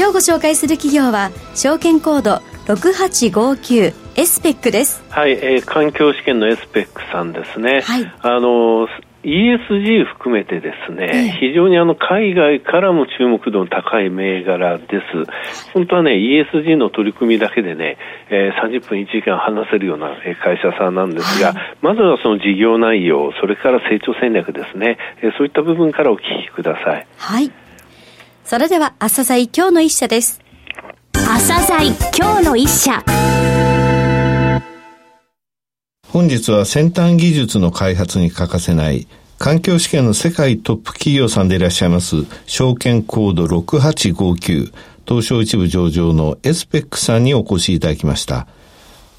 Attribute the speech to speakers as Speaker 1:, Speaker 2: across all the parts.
Speaker 1: 今日ご紹介する企業は証券コード6859エスペックです
Speaker 2: はい、えー、環境試験のエスペックさんですね、
Speaker 1: はい、
Speaker 2: あの ESG 含めてですね、非常にあの海外からも注目度の高い銘柄です。本当はね、ESG の取り組みだけでね、えー、30分1時間話せるような会社さんなんですが、はい、まずはその事業内容、それから成長戦略ですね、えー、そういった部分からお聞きください。
Speaker 1: はい。それでは、朝鮮今日の一社です。
Speaker 3: 朝鮮今日の一社。
Speaker 4: 本日は先端技術の開発に欠かせない環境試験の世界トップ企業さんでいらっしゃいます証券コード6859東証一部上場のエスペックさんにお越しいただきました。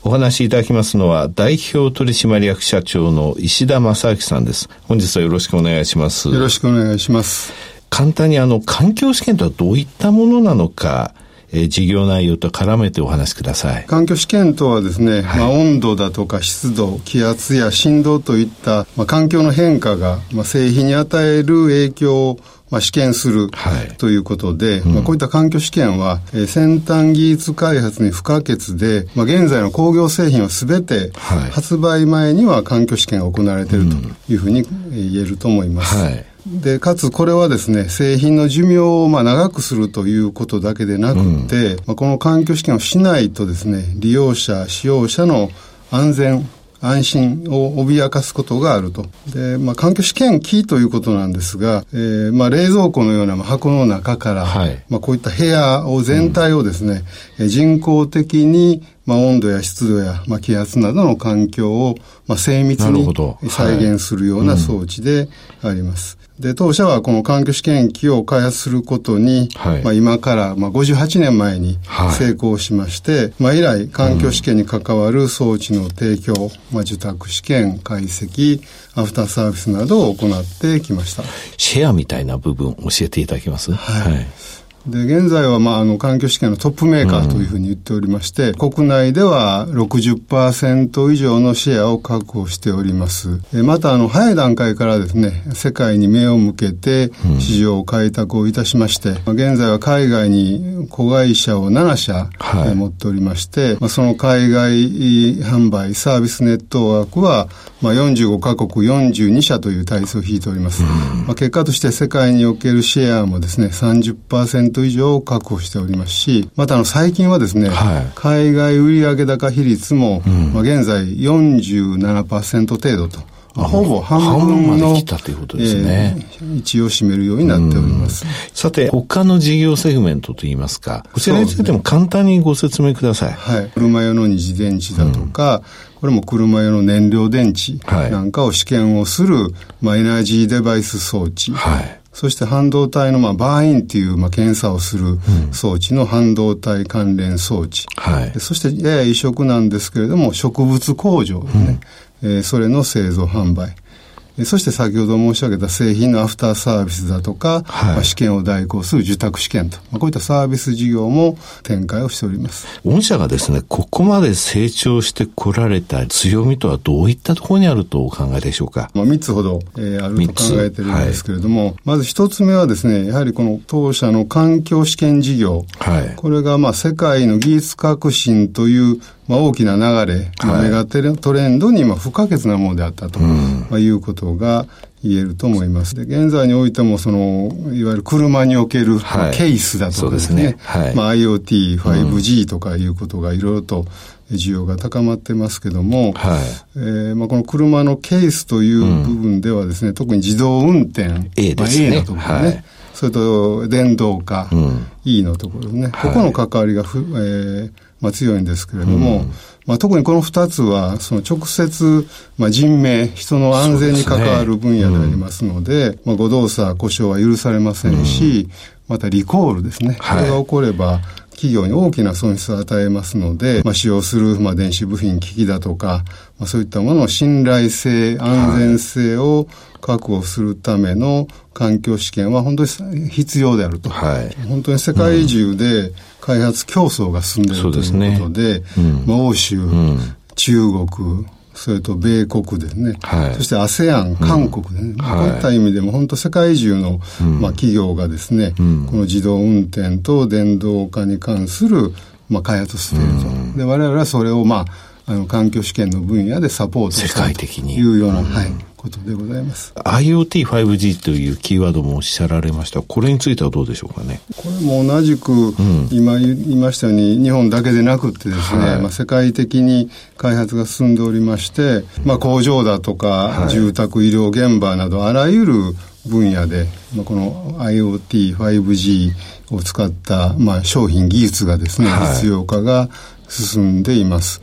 Speaker 4: お話しいただきますのは代表取締役社長の石田正明さんです。本日はよろしくお願いします。
Speaker 5: よろしくお願いします。
Speaker 4: 簡単にあの環境試験とはどういったものなのか、えー、事業内容と絡めてお話しください。
Speaker 5: 環境試験とはですね、はい、まあ、温度だとか湿度、気圧や振動といった、まあ、環境の変化が、まあ、製品に与える影響をまあ、試験する、はい、ということで、うん、まあ、こういった環境試験は、えー、先端技術開発に不可欠で、まあ、現在の工業製品はすべて、発売前には環境試験が行われているというふうに言えると思います。はいで、かつこれはですね、製品の寿命をまあ長くするということだけでなくて、うん、まあ、この環境試験をしないとですね、利用者、使用者の安全、安心を脅かすことがあると。で、まあ、環境試験機ということなんですが、えー、まあ、冷蔵庫のような箱の中から、はい、まあ、こういった部屋を全体をですね、うん、人工的に、まあ、温度や湿度や、まあ、気圧などの環境を、まあ、精密に再現するような装置であります。で、当社はこの環境試験機を開発することに、はい、まあ今からまあ58年前に成功しまして、はい、まあ以来環境試験に関わる装置の提供、うん、まあ受託試験、解析、アフターサービスなどを行ってきました。
Speaker 4: シェアみたいな部分教えていただけます？
Speaker 5: はい、はいで、現在は、まあ、あの、環境試験のトップメーカーというふうに言っておりまして、うん、国内では60%以上のシェアを確保しております。また、あの、早い段階からですね、世界に目を向けて、市場開拓をいたしまして、うん、現在は海外に子会社を7社、はい、持っておりまして、まあ、その海外販売サービスネットワークは、まあ、45カ国42社という体制を引いております。うん、まあ、結果として世界におけるシェアもですね、30%以上確保しておりますし、またあの最近はですね、はい、海外売上高比率も、うん、まあ、現在47%程度と。ほぼ半分の、
Speaker 4: 来たということですね、
Speaker 5: えー、位置を占めるようになっております。
Speaker 4: さて、他の事業セグメントといいますか、こちらについても簡単にご説明ください。
Speaker 5: はい。車用の二次電池だとか、うん、これも車用の燃料電池なんかを試験をする、はい、まあ、エナジーデバイス装置。はい。そして半導体のまあバーインっていうまあ検査をする装置の半導体関連装置。はい、そしてやや異色なんですけれども植物工場ね、うん、えー、それの製造販売。そして先ほど申し上げた製品のアフターサービスだとか、はい、まあ、試験を代行する受託試験と、まあ、こういったサービス事業も展開をしております。
Speaker 4: 御社がですね、ここまで成長してこられた強みとはどういったところにあるとお考えでしょうか？
Speaker 5: まあ、3つほど、えー、あると考えてるんですけれども、はい、まず1つ目はですね、やはりこの当社の環境試験事業、はい、これがまあ世界の技術革新というまあ、大きな流れ、はい、メガトレンドにまあ不可欠なものであったと、まあ、いうことが言えると思います。で、現在においても、その、いわゆる車における、はい、ケースだとかですね、すね。はい、まあ、IoT、5G とかいうことがいろいろと需要が高まってますけども、はい、えー、まあ、この車のケースという部分ではですね、うん、特に自動運転、
Speaker 4: A ですね。
Speaker 5: まあ、A のところね、はい、それと電動化、うん、E のところね、ここの関わりがふ、えーまあ、強いんですけれども、うん、まあ、特にこの二つは、その直接、まあ、人命、人の安全に関わる分野でありますので、でね。うん、まあ、誤動作、故障は許されませんし、うん、またリコールですね。これが起これば、企業に大きな損失を与えますので、まあ、使用する、まあ、電子部品、機器だとか、まあ、そういったものの信頼性、安全性を確保するための環境試験は本当に必要であると。はい、本当に世界中で開発競争が進んでいる、ということで、でねうん、まあ、欧州、うん、中国、それと米国ですね、はい、そして ASEAN、韓国でね、うん、こういった意味でも本当世界中の、まあ、企業がですね、この自動運転と電動化に関する、まあ、開発していると。で、我々はそれを、まあ、あの環境試験の分野でサポートしたいというような、はい、ことでございます。
Speaker 4: IoT、5G というキーワードもおっしゃられました。これについてはどうでしょうかね？
Speaker 5: これも同じく、今言いましたように、日本だけでなくってですね、はい、まあ、世界的に開発が進んでおりまして、まあ、工場だとか、はい、住宅、医療現場など、あらゆる分野で、まあ、この IoT、5G を使った、まあ、商品、技術がですね、実用化が進んでいます。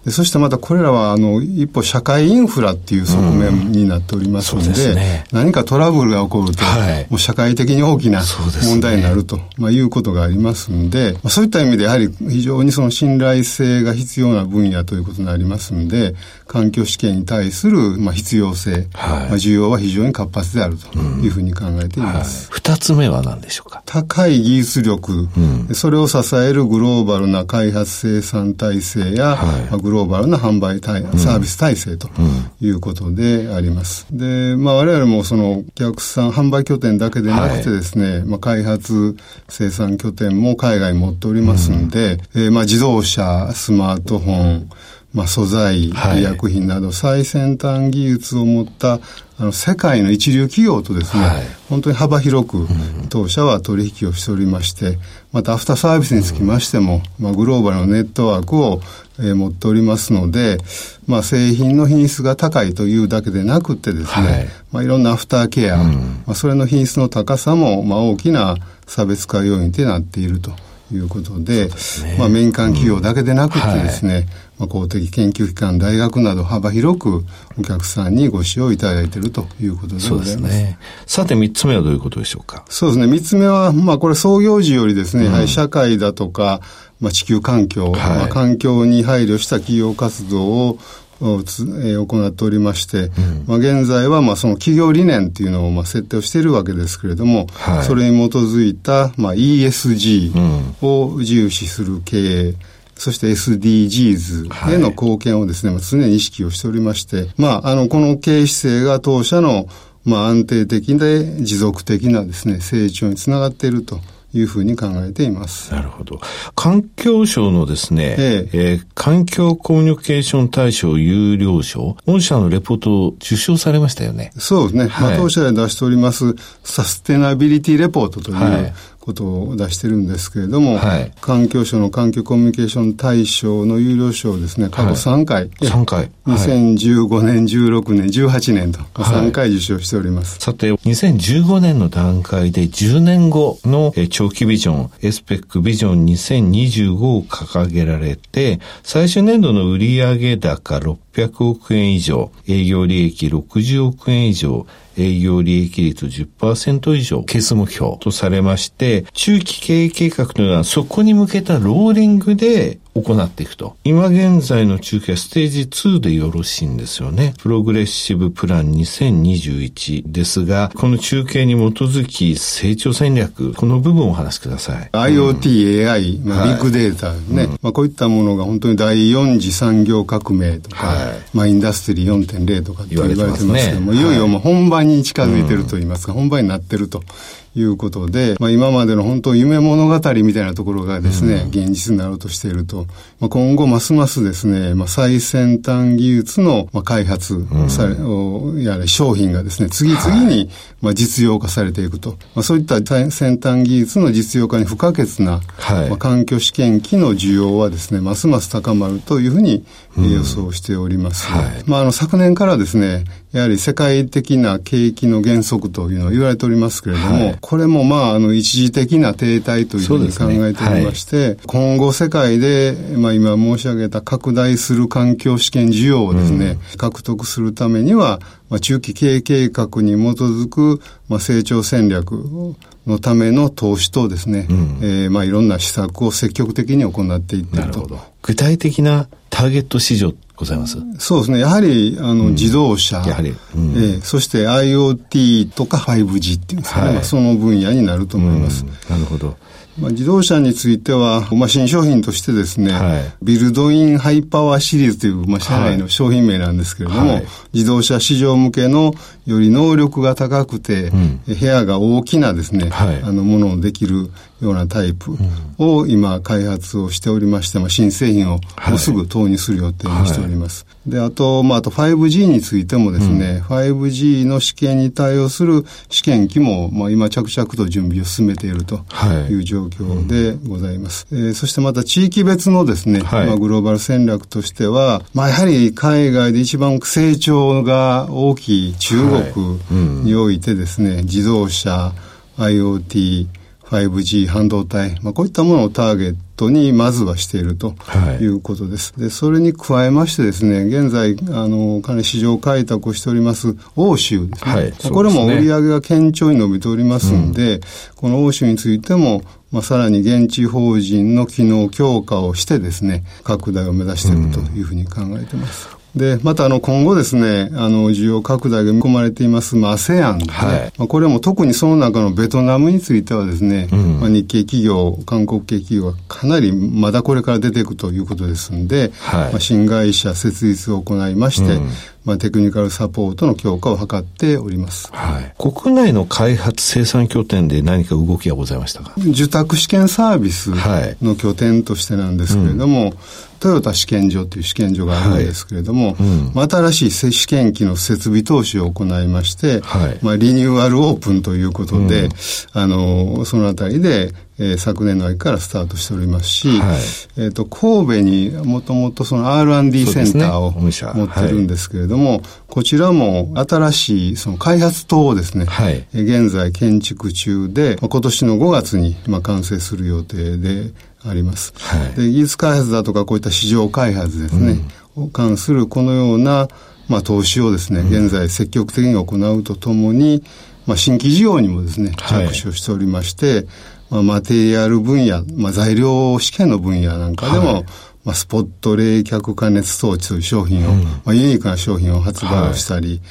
Speaker 5: うん、でそしてまたこれらはあの一歩社会インフラっていう側面になっておりますのでうんでね、何かトラブルが起こると、はい、もう社会的に大きな問題になると、ね、まあ、いうことがありますんで、まあ、そういった意味でやはり非常にその信頼性が必要な分野ということになりますんで、環境試験に対するまあ必要性、はい、まあ、需要は非常に活発であるというふうに考えています。
Speaker 4: 二、はい、つ目は何でしょうか？
Speaker 5: 高い技術力、うん、それを支えるグローバルな開発性生産体制や、はい、グローバルな販売体、サービス体制ということであります。で、まあ我々もそのお客さん、販売拠点だけでなくてですね、はい、まあ開発生産拠点も海外に持っておりますんで、うん、えー、まあ自動車、スマートフォン、まあ、素材、医薬品など最先端技術を持ったあの世界の一流企業とですね、はい、本当に幅広く当社は取引をしておりまして、またアフターサービスにつきましても、まあ、グローバルなネットワークを、えー、持っておりますので、まあ、製品の品質が高いというだけでなくてですね、はい。まあ、いろんなアフターケア、うん、まあ、それの品質の高さも、まあ、大きな差別化要因となっていると。いうことで、でね、まあ、民間企業だけでなくてですね、うん。はい。まあ、公的研究機関、大学など幅広くお客さんにご使用いただいているということでございます。ね、
Speaker 4: さて三つ目はどういうことでしょうか？
Speaker 5: そうですね。三つ目は、まあこれ創業時よりですね、うん、社会だとか、まあ、地球環境、はい、まあ、環境に配慮した企業活動を行っておりまして、うん、まあ、現在はまあその企業理念っていうのをまあ設定をしているわけですけれども、はい、それに基づいたまあ ESG を重視する経営、うんそして SDGs への貢献をですね、はい、常に意識をしておりまして、まあ、あの、この経営姿勢が当社の、まあ、安定的で持続的なですね、成長につながっているというふうに考えています。
Speaker 4: なるほど。環境省のですね、えええー、環境コミュニケーション大賞有料賞、御社のレポートを受賞されましたよね。
Speaker 5: そうですね。はい、まあ、当社で出しておりますサステナビリティレポートという、はいことを出してるんですけれども、はい、環境省の環境コミュニケーション大賞の有料賞をですね、過去3回。はい、
Speaker 4: 3回。
Speaker 5: 2015年、16年、18年と、3回受賞しております。
Speaker 4: さて、2015年の段階で10年後の長期ビジョン、エスペックビジョン2025を掲げられて、最終年度の売上高600 600億円以上、営業利益60億円以上、営業利益率10%以上、ケース目標とされまして、中期経営計画というのはそこに向けたローリングで行っていくと。今現在の中継はステージ2でよろしいんですよね。プログレッシブプラン2021ですが、この中継に基づき成長戦略、この部分をお話しください。
Speaker 5: IoT、うん、AI、まあ、ビッグデータね、はいまあ、こういったものが本当に第4次産業革命とか、はい、まあ、インダストリー4.0とかって言われてますけども、いよいよもう本番に近づいてると言いますか、本番になってるということで、まあ、今までの本当夢物語みたいなところがですね、うん、現実になろうとしていると、まあ、今後ますますですね、まあ、最先端技術の開発され、うん、やれ商品がですね、次々にまあ実用化されていくと、まあ、そういった先端技術の実用化に不可欠な、はい、まあ、環境試験機の需要はですね、ますます高まるというふうに予想しております。うんはい、まあ、あの昨年からですね、やはり世界的な景気の減速というのは言われておりますけれども、はい、これもまあ、あの、一時的な停滞というふうに考えておりまして、ねはい、今後世界で、まあ今申し上げた拡大する環境試験需要をですね、うん、獲得するためには、まあ、中期経営計画に基づく、まあ、成長戦略のための投資とですね、うん、えー、まあ、いろんな施策を積極的に行っていっていると。
Speaker 4: 具体的なターゲット市場ございます。
Speaker 5: そうですね。やはり、あの、うん、自動車、やはり、うん、えー、そして IoT とか 5G っていうんですかね、はい、まあ、その分野になると思います。
Speaker 4: なるほど。
Speaker 5: まあ、自動車については、まあ、新商品としてですね、はい、ビルドインハイパワーシリーズという、まあ、社内の商品名なんですけれども、はい、自動車市場向けのより能力が高くて、うん、部屋が大きなですね、はい、あの、ものをできるようなタイプを今開発をしておりまして、まあ、新製品をもうすぐ投入する予定にしております。で、あと、まあ、あと 5G についてもですね、うん、5G の試験に対応する試験機も、まあ、今着々と準備を進めているとい。う状況でございます。はいうん、えー、そしてまた地域別のですね、はい、まあ、グローバル戦略としては、まあ、やはり海外で一番成長が大きい中国においてですね、はいうん、自動車、IoT、5G、半導体、まあ、こういったものをターゲットにまずはしているということです。はい、で、それに加えましてですね、現在、あの、かなり市場開拓をしております欧州ですね。はい、これも売り上げが堅調に伸びておりますんで、うん、この欧州についても、まあ、さらに現地法人の機能強化をしてですね、拡大を目指しているというふうに考えています。で、またあの今後ですね、あの需要拡大が見込まれています、まあ、ASEAN ね、はい、まあ、これも特にその中のベトナムについてはですね、うん、まあ、日系企業、韓国系企業はかなりまだこれから出ていくということですんで、はい、まあ、新会社設立を行いまして、うんまあ、テクニカルサポートの強化を図っております。
Speaker 4: はい。国内の開発生産拠点で何か動きがございましたか？
Speaker 5: 受託試験サービスの拠点としてなんですけれども、はいうん。トヨタ試験場という試験場があるんですけれども、はい。うん。まあ、新しい試験機の設備投資を行いまして、はい、まあ、リニューアルオープンということで、うん、あの、そのあたりで、えー、昨年の秋からスタートしておりますし、はい、えっ、と、神戸にもともとその R&D センターを、持ってるんですけれども、はい、こちらも新しいその開発棟をですね、はい、現在建築中で、今年の5月にまあ完成する予定で、あります。はい、で技術開発だとかこういった市場開発ですね、うん、を関するこのような、まあ、投資をですね、現在積極的に行うとともに、まあ、新規事業にもですね、着手をしておりまして、はい、まあ、マテリアル分野、まあ、材料試験の分野なんかでも、はい、まあ、スポット冷却加熱装置という商品を、うん、まあ、ユニークな商品を発売をしたり、はい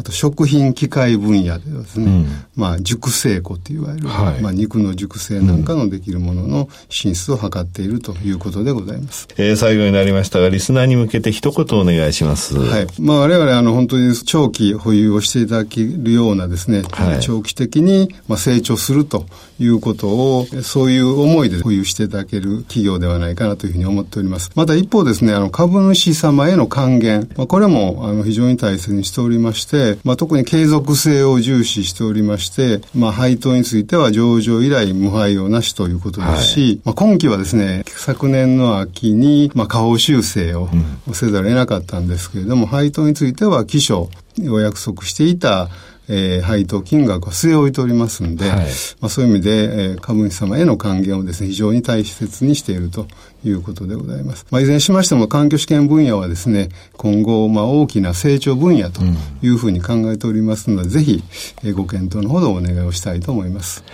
Speaker 5: あと食品機械分野でですね、うん、まあ熟成庫といわれる、はい、まあ肉の熟成なんかのできるものの進出を図っているということでございます。
Speaker 4: えー、最後になりましたが、リスナーに向けて一言お願いします。
Speaker 5: はい。まあ我々あの本当に長期保有をしていただけるようなですね、はい、長期的にまあ成長するということを、そういう思いで保有していただける企業ではないかなというふうに思っております。また一方ですね、あの株主様への還元、まあ、これもあの非常に大切にしておりまして、まあ、特に継続性を重視しておりまして、まあ、配当については上場以来無配用なしということですし、はい、まあ、今期はですね、昨年の秋に、まあ、下方修正をせざるを得なかったんですけれども、配当については期初お約束していたえー、配当金額は据え置いておりますんで、はい、まあ、そういう意味で、えー、株主様への還元をですね、非常に大切にしているということでございます。まあ、いずれにしましても、環境試験分野はですね、今後、まあ、大きな成長分野というふうに考えておりますので、うん、ぜひ、えー、ご検討のほどお願いをしたいと思います。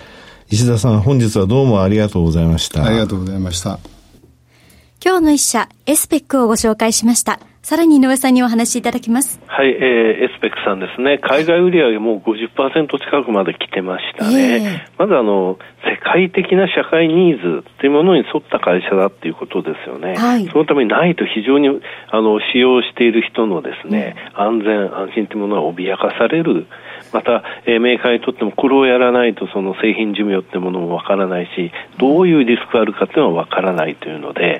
Speaker 4: 石田さん、本日はどうもありがとうございました。
Speaker 5: ありがとうございました。
Speaker 1: 今日の一社、エスペックをご紹介しました。さらに井上さんにお話しいただきます。
Speaker 2: はい、えー、エスペックさんですね。海外売上もう50%近くまで来てましたね。えー、まずあの、世界的な社会ニーズっていうものに沿った会社だっていうことですよね。はい、そのためにないと非常にあの使用している人のですね、安全安心というものが脅かされる。また、えー、メーカーにとってもこれをやらないとその製品寿命ってものもわからないし、どういうリスクがあるかっていうのはわからないというので、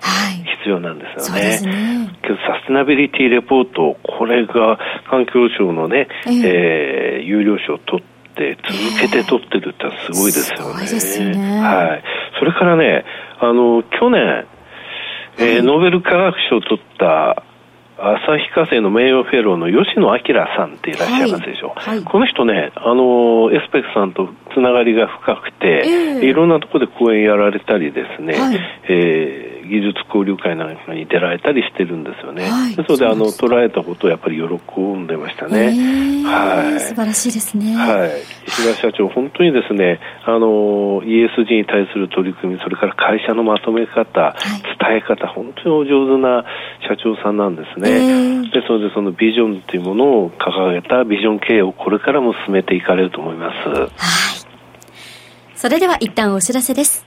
Speaker 2: 必要なんですよね。ね。けどサステナビリティレポート、これが環境省のね、えー、えー、有料賞を取って、続けて取ってるってすごいですよね。すね。はい。それからね、あの、去年、えー、ノーベル化学賞を取った旭化成の名誉フェローの吉野明さんっていらっしゃいますでしょ。う、はい。はい、この人ね、あのエスペクさんとつながりが深くて、えー、いろんなところで講演やられたりですね、はい、えー技術交流会なんかに出られたりしてるんですよね。はい、それであの捉えたことをやっぱり喜んでましたね。
Speaker 1: はい、素晴らしいですね。
Speaker 2: はい。石田社長、本当にですね、あの、ESG に対する取り組み、それから会社のまとめ方、はい、伝え方、本当にお上手な社長さんなんですね。ですので、そのビジョンというものを掲げたビジョン経営をこれからも進めていかれると思います。はい。
Speaker 1: それでは一旦お知らせです。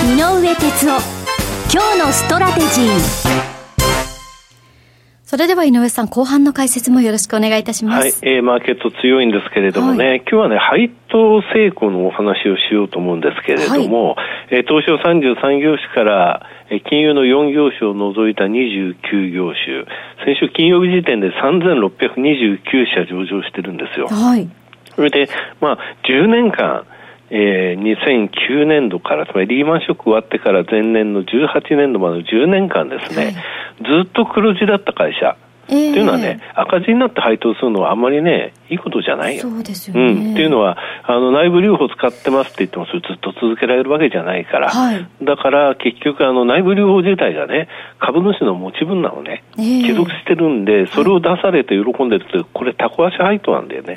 Speaker 3: 井上哲夫今日のストラテジー
Speaker 1: それでは井上さん、後半の解説もよろしくお願いいたします。はい、
Speaker 2: えー、マーケット強いんですけれどもね、はい、今日はね、配当成功のお話をしようと思うんですけれども、はい、えー、東証33業種から、えー、金融の4業種を除いた29業種、先週金曜日時点で3629社上場してるんですよ。はい。それで、まあ、10年間、えー、2009年度から、つまりリーマンショック終わってから前年の18年度までの10年間ですね、はい、ずっと黒字だった会社。っていうのはね、赤字になって配当するのはあんまりね、いいことじゃないよ。
Speaker 1: そうですよね。う
Speaker 2: ん。っていうのは、あの、内部留保使ってますって言っても、それずっと続けられるわけじゃないから。はい。だから、結局、あの、内部留保自体がね、株主の持ち分なのね、えー、帰属してるんで、それを出されて喜んでるって、これ、タコ足配当なんだよね。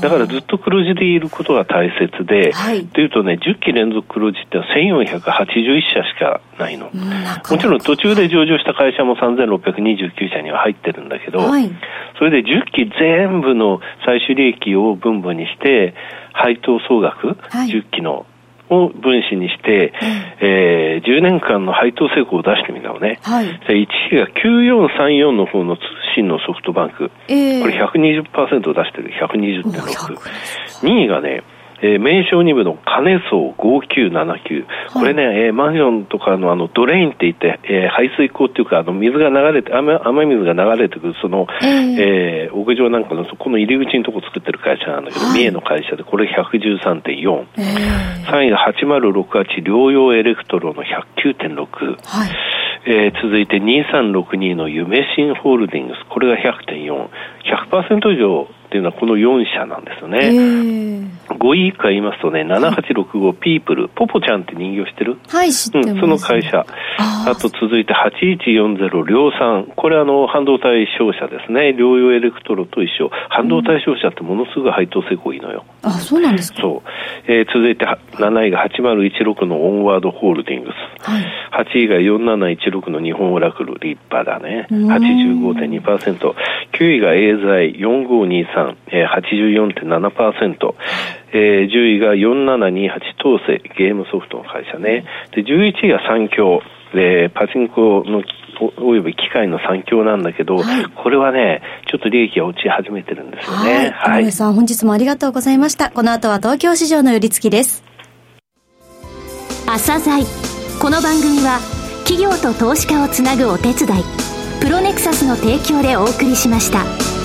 Speaker 2: だからずっと黒字でいることが大切で、はい。というとね、10期連続黒字って1481社しかないの。もちろん途中で上場した会社も3629社には入ってるんだけど、はい。それで10期全部の最終利益を分母にして、配当総額、はい、10期のを分子にして、えー、10年間の配当成功を出してみたのね。はい、1位が9434の方の通信のソフトバンク。えー、これ120%出してる。120.6。2位がね、えー、名称2部の金層5979、これね、はい、えー、マンションとかのあのドレインって言って、えー、排水溝っていうか、あの水が流れて、雨雨水が流れてくる、その、えー、えー、屋上なんかのそこの入り口のとこ作ってる会社なんだけど、はい、三重の会社で、これ113.4、えー、3位が8068療養エレクトロの109.6、はい、えー、続いて2362の夢新ホールディングス、これが100.4、100%以上っていうのはこの4社なんですよね。5位以下言いますとね、7865ピープル、ポポちゃんって人形してる？
Speaker 1: はい、知ってます、
Speaker 2: うん、その会社。あと続いて8140量産。これあの、半導体商社ですね。療養エレクトロと一緒。半導体商社ってものすごい配当成功いいのよ。
Speaker 1: あ、そうなんですか？
Speaker 2: そう。えー、続いて7位が8016のオンワードホールディングス。はい、8位が4716の日本オラクル、立派だね。85.2%。9位がエーザイ4523、えー、84.7%。えー、10位が4728当世ゲームソフトの会社ね。で、11位が三強。で、パチンコのおよび機械の産業なんだけど、はい、これはね、ちょっと利益が落ち始めてるんですよね。
Speaker 1: はい。はい、さん、本日もありがとうございました。この後は東京市場の寄り付きです。
Speaker 3: 朝鮮この番組は、企業と投資家をつなぐお手伝い、プロネクサスの提供でお送りしました。